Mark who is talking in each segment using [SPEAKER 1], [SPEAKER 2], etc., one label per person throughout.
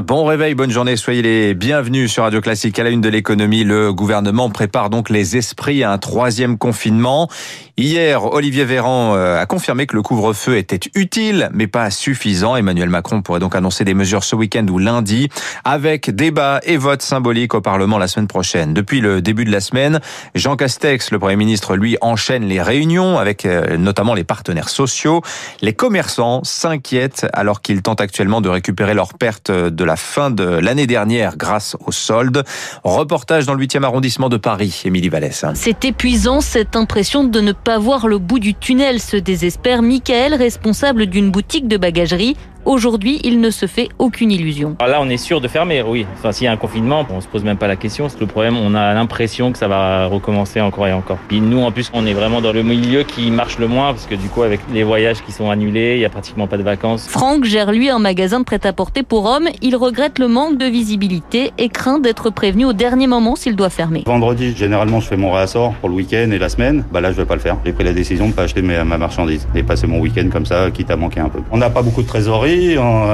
[SPEAKER 1] Bon réveil, bonne journée, soyez les bienvenus sur Radio Classique. À la une de l'économie, le gouvernement prépare donc les esprits à un troisième confinement. Hier, Olivier Véran euh, a confirmé que le couvre-feu était utile, mais pas suffisant. Emmanuel Macron pourrait donc annoncer des mesures ce week-end ou lundi, avec débat et vote symbolique au Parlement la semaine prochaine. Depuis le début de la semaine, Jean Castex, le Premier ministre, lui, enchaîne les réunions avec euh, notamment les partenaires sociaux. Les commerçants s'inquiètent alors qu'ils tentent actuellement de récupérer leurs pertes de la fin de l'année dernière grâce aux soldes. Reportage dans le 8e arrondissement de Paris, Émilie Vallès.
[SPEAKER 2] C'est épuisant, cette impression de ne pas voir le bout du tunnel, se désespère Michael, responsable d'une boutique de bagagerie. Aujourd'hui, il ne se fait aucune illusion.
[SPEAKER 3] Alors là, on est sûr de fermer, oui. Enfin, s'il y a un confinement, on se pose même pas la question. C'est le problème, on a l'impression que ça va recommencer encore et encore. Puis nous, en plus, on est vraiment dans le milieu qui marche le moins parce que du coup, avec les voyages qui sont annulés, il y a pratiquement pas de vacances.
[SPEAKER 2] Franck gère lui un magasin de prêt-à-porter pour hommes. Il regrette le manque de visibilité et craint d'être prévenu au dernier moment s'il doit fermer.
[SPEAKER 4] Vendredi, généralement, je fais mon réassort pour le week-end et la semaine. Bah là, je vais pas le faire. J'ai pris la décision de pas acheter ma marchandise et passer mon week-end comme ça, quitte à manquer un peu. On n'a pas beaucoup de trésorerie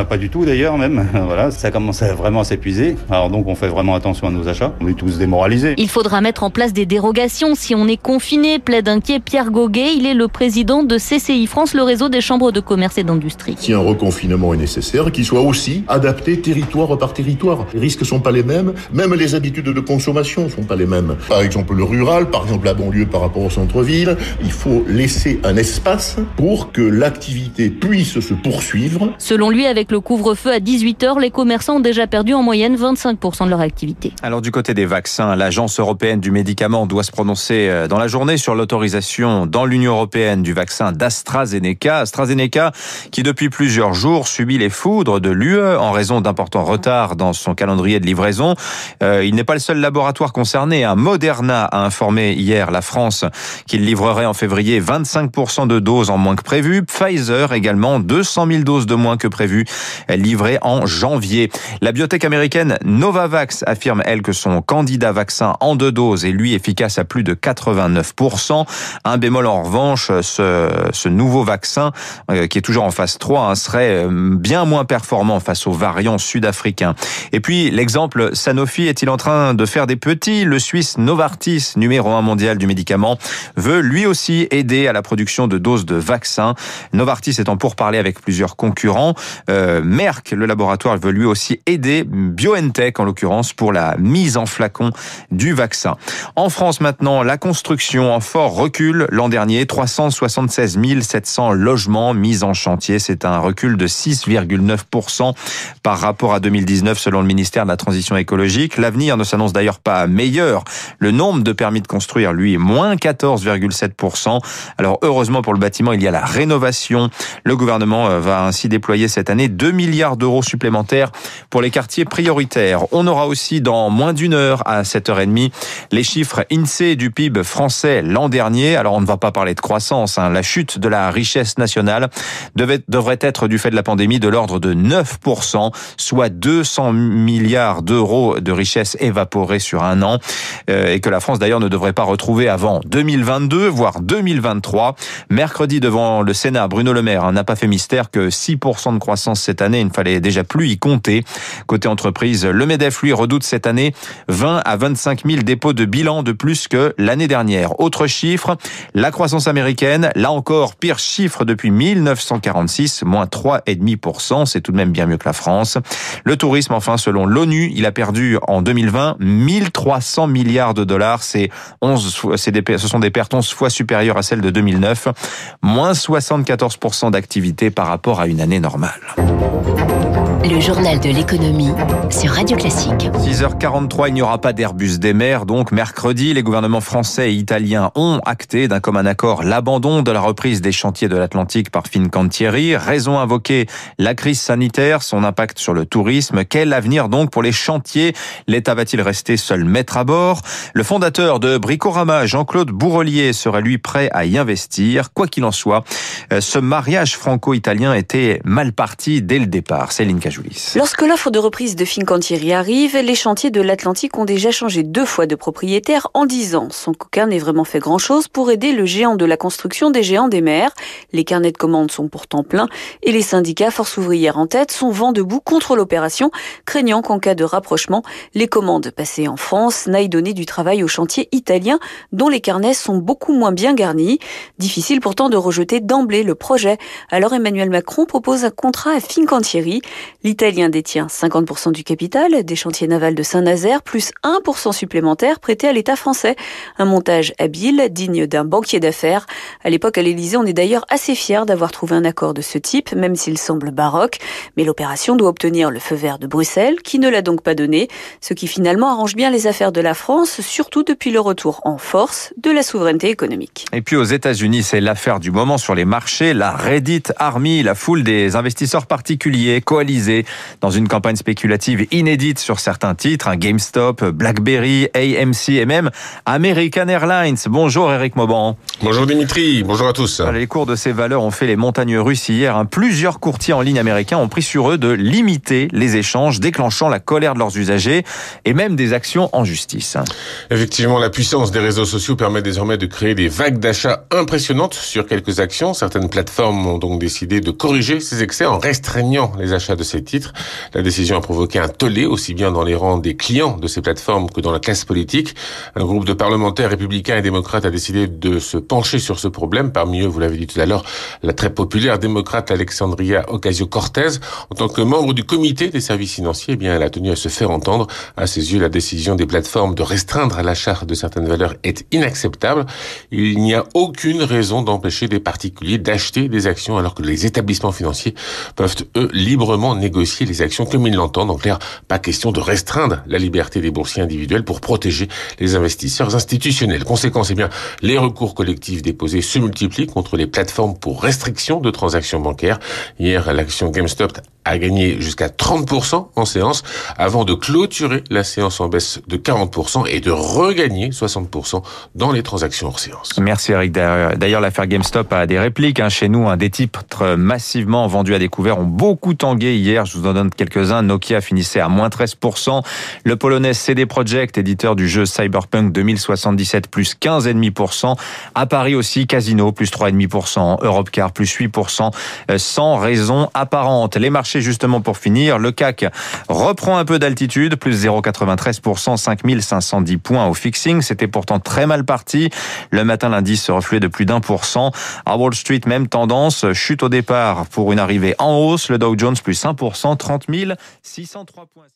[SPEAKER 4] pas du tout d'ailleurs même. Voilà, ça commence à vraiment s'épuiser. Alors donc on fait vraiment attention à nos achats. On est tous démoralisés.
[SPEAKER 2] Il faudra mettre en place des dérogations si on est confiné, plaide inquiet Pierre Goguet. Il est le président de CCI France, le réseau des chambres de commerce et d'industrie.
[SPEAKER 5] Si un reconfinement est nécessaire, qu'il soit aussi adapté territoire par territoire. Les risques sont pas les mêmes, même les habitudes de consommation sont pas les mêmes. Par exemple le rural, par exemple la banlieue par rapport au centre-ville, il faut laisser un espace pour que l'activité puisse se poursuivre.
[SPEAKER 2] Selon lui, avec le couvre-feu à 18h, les commerçants ont déjà perdu en moyenne 25% de leur activité.
[SPEAKER 1] Alors du côté des vaccins, l'Agence européenne du médicament doit se prononcer euh, dans la journée sur l'autorisation dans l'Union européenne du vaccin d'AstraZeneca. AstraZeneca qui depuis plusieurs jours subit les foudres de l'UE en raison d'importants retards dans son calendrier de livraison. Euh, il n'est pas le seul laboratoire concerné. Un Moderna a informé hier la France qu'il livrerait en février 25% de doses en moins que prévu. Pfizer également 200 000 doses de moins que prévu livré en janvier. La biotech américaine Novavax affirme, elle, que son candidat vaccin en deux doses est lui efficace à plus de 89%. Un bémol en revanche, ce, ce nouveau vaccin, euh, qui est toujours en phase 3, hein, serait euh, bien moins performant face aux variants sud-africains. Et puis, l'exemple Sanofi est-il en train de faire des petits? Le Suisse Novartis, numéro un mondial du médicament, veut lui aussi aider à la production de doses de vaccins. Novartis étant pour parler avec plusieurs concurrents. Euh, Merck, le laboratoire, veut lui aussi aider BioNTech, en l'occurrence, pour la mise en flacon du vaccin. En France maintenant, la construction en fort recul l'an dernier, 376 700 logements mis en chantier. C'est un recul de 6,9% par rapport à 2019 selon le ministère de la Transition écologique. L'avenir ne s'annonce d'ailleurs pas meilleur. Le nombre de permis de construire, lui, est moins 14,7%. Alors heureusement pour le bâtiment, il y a la rénovation. Le gouvernement euh, va ainsi déployer cette année 2 milliards d'euros supplémentaires pour les quartiers prioritaires. On aura aussi dans moins d'une heure à 7h30 les chiffres INSEE du PIB français l'an dernier. Alors on ne va pas parler de croissance. Hein. La chute de la richesse nationale devait, devrait être du fait de la pandémie de l'ordre de 9%, soit 200 milliards d'euros de richesse évaporée sur un an euh, et que la France d'ailleurs ne devrait pas retrouver avant 2022, voire 2023. Mercredi devant le Sénat, Bruno Le Maire hein, n'a pas fait mystère que 6% de croissance cette année, il ne fallait déjà plus y compter. Côté entreprise, le MEDEF, lui, redoute cette année 20 à 25 000 dépôts de bilan de plus que l'année dernière. Autre chiffre, la croissance américaine, là encore, pire chiffre depuis 1946, moins 3,5%, c'est tout de même bien mieux que la France. Le tourisme, enfin, selon l'ONU, il a perdu en 2020 1300 milliards de dollars, c'est 11, c'est des, ce sont des pertes 11 fois supérieures à celles de 2009, moins 74% d'activité par rapport à une année normale normale.
[SPEAKER 6] Le journal de l'économie sur Radio Classique.
[SPEAKER 1] 6h43, il n'y aura pas d'Airbus des mers. Donc, mercredi, les gouvernements français et italiens ont acté d'un commun accord l'abandon de la reprise des chantiers de l'Atlantique par Fincantieri. Raison invoquée, la crise sanitaire, son impact sur le tourisme. Quel avenir donc pour les chantiers? L'État va-t-il rester seul maître à bord? Le fondateur de Bricorama, Jean-Claude Bourrelier, serait lui prêt à y investir. Quoi qu'il en soit, ce mariage franco-italien était mal parti dès le départ. Céline
[SPEAKER 7] Lorsque l'offre de reprise de Fincantieri arrive, les chantiers de l'Atlantique ont déjà changé deux fois de propriétaire en dix ans. Son coquin n'est vraiment fait grand chose pour aider le géant de la construction des géants des mers. Les carnets de commandes sont pourtant pleins et les syndicats, force ouvrière en tête, sont vent debout contre l'opération, craignant qu'en cas de rapprochement, les commandes passées en France n'aillent donner du travail aux chantiers italiens dont les carnets sont beaucoup moins bien garnis. Difficile pourtant de rejeter d'emblée le projet. Alors Emmanuel Macron propose un contrat à Fincantieri. L'Italien détient 50% du capital des chantiers navals de Saint-Nazaire, plus 1% supplémentaire prêté à l'État français. Un montage habile, digne d'un banquier d'affaires. À l'époque, à l'Élysée, on est d'ailleurs assez fier d'avoir trouvé un accord de ce type, même s'il semble baroque. Mais l'opération doit obtenir le feu vert de Bruxelles, qui ne l'a donc pas donné, ce qui finalement arrange bien les affaires de la France, surtout depuis le retour en force de la souveraineté économique.
[SPEAKER 1] Et puis aux États-Unis, c'est l'affaire du moment sur les marchés, la Reddit Army, la foule des investisseurs particuliers coalisés dans une campagne spéculative inédite sur certains titres, un GameStop, BlackBerry, AMC et même American Airlines. Bonjour Eric Mauban.
[SPEAKER 8] Bonjour Dimitri, bonjour à tous.
[SPEAKER 1] Les cours de ces valeurs ont fait les montagnes russes hier. Plusieurs courtiers en ligne américains ont pris sur eux de limiter les échanges, déclenchant la colère de leurs usagers et même des actions en justice.
[SPEAKER 8] Effectivement, la puissance des réseaux sociaux permet désormais de créer des vagues d'achats impressionnantes sur quelques actions. Certaines plateformes ont donc décidé de corriger ces excès en restreignant les achats de ces titres. La décision a provoqué un tollé aussi bien dans les rangs des clients de ces plateformes que dans la classe politique. Un groupe de parlementaires républicains et démocrates a décidé de se pencher sur ce problème. Parmi eux, vous l'avez dit tout à l'heure, la très populaire démocrate Alexandria Ocasio-Cortez. En tant que membre du comité des services financiers, eh bien, elle a tenu à se faire entendre. À ses yeux, la décision des plateformes de restreindre l'achat de certaines valeurs est inacceptable. Il n'y a aucune raison d'empêcher des particuliers d'acheter des actions alors que les établissements financiers peuvent, eux, librement négocier les actions comme ils l'entendent. En clair, pas question de restreindre la liberté des boursiers individuels pour protéger les investisseurs institutionnels. Conséquence, eh bien, les recours collectifs déposés se multiplient contre les plateformes pour restriction de transactions bancaires. Hier, l'action GameStop a gagné jusqu'à 30% en séance avant de clôturer la séance en baisse de 40% et de regagner 60% dans les transactions hors séance.
[SPEAKER 1] Merci Eric. D'ailleurs, l'affaire GameStop a des répliques. Hein. Chez nous, un des titres massivement vendus à découvert ont beaucoup tangué hier. Je vous en donne quelques-uns. Nokia finissait à moins 13%. Le polonais CD Projekt, éditeur du jeu Cyberpunk 2077, plus 15,5%. À Paris aussi, Casino, plus 3,5%. Europcar, plus 8%. Euh, sans raison apparente. Les marchés, justement, pour finir, le CAC reprend un peu d'altitude, plus 0,93%, 5510 points au fixing. C'était pourtant très mal parti. Le matin, l'indice se refluait de plus d'un pour cent. À Wall Street, même tendance, chute au départ pour une arrivée en hausse. Le Dow Jones, plus 1%, 30 603 points.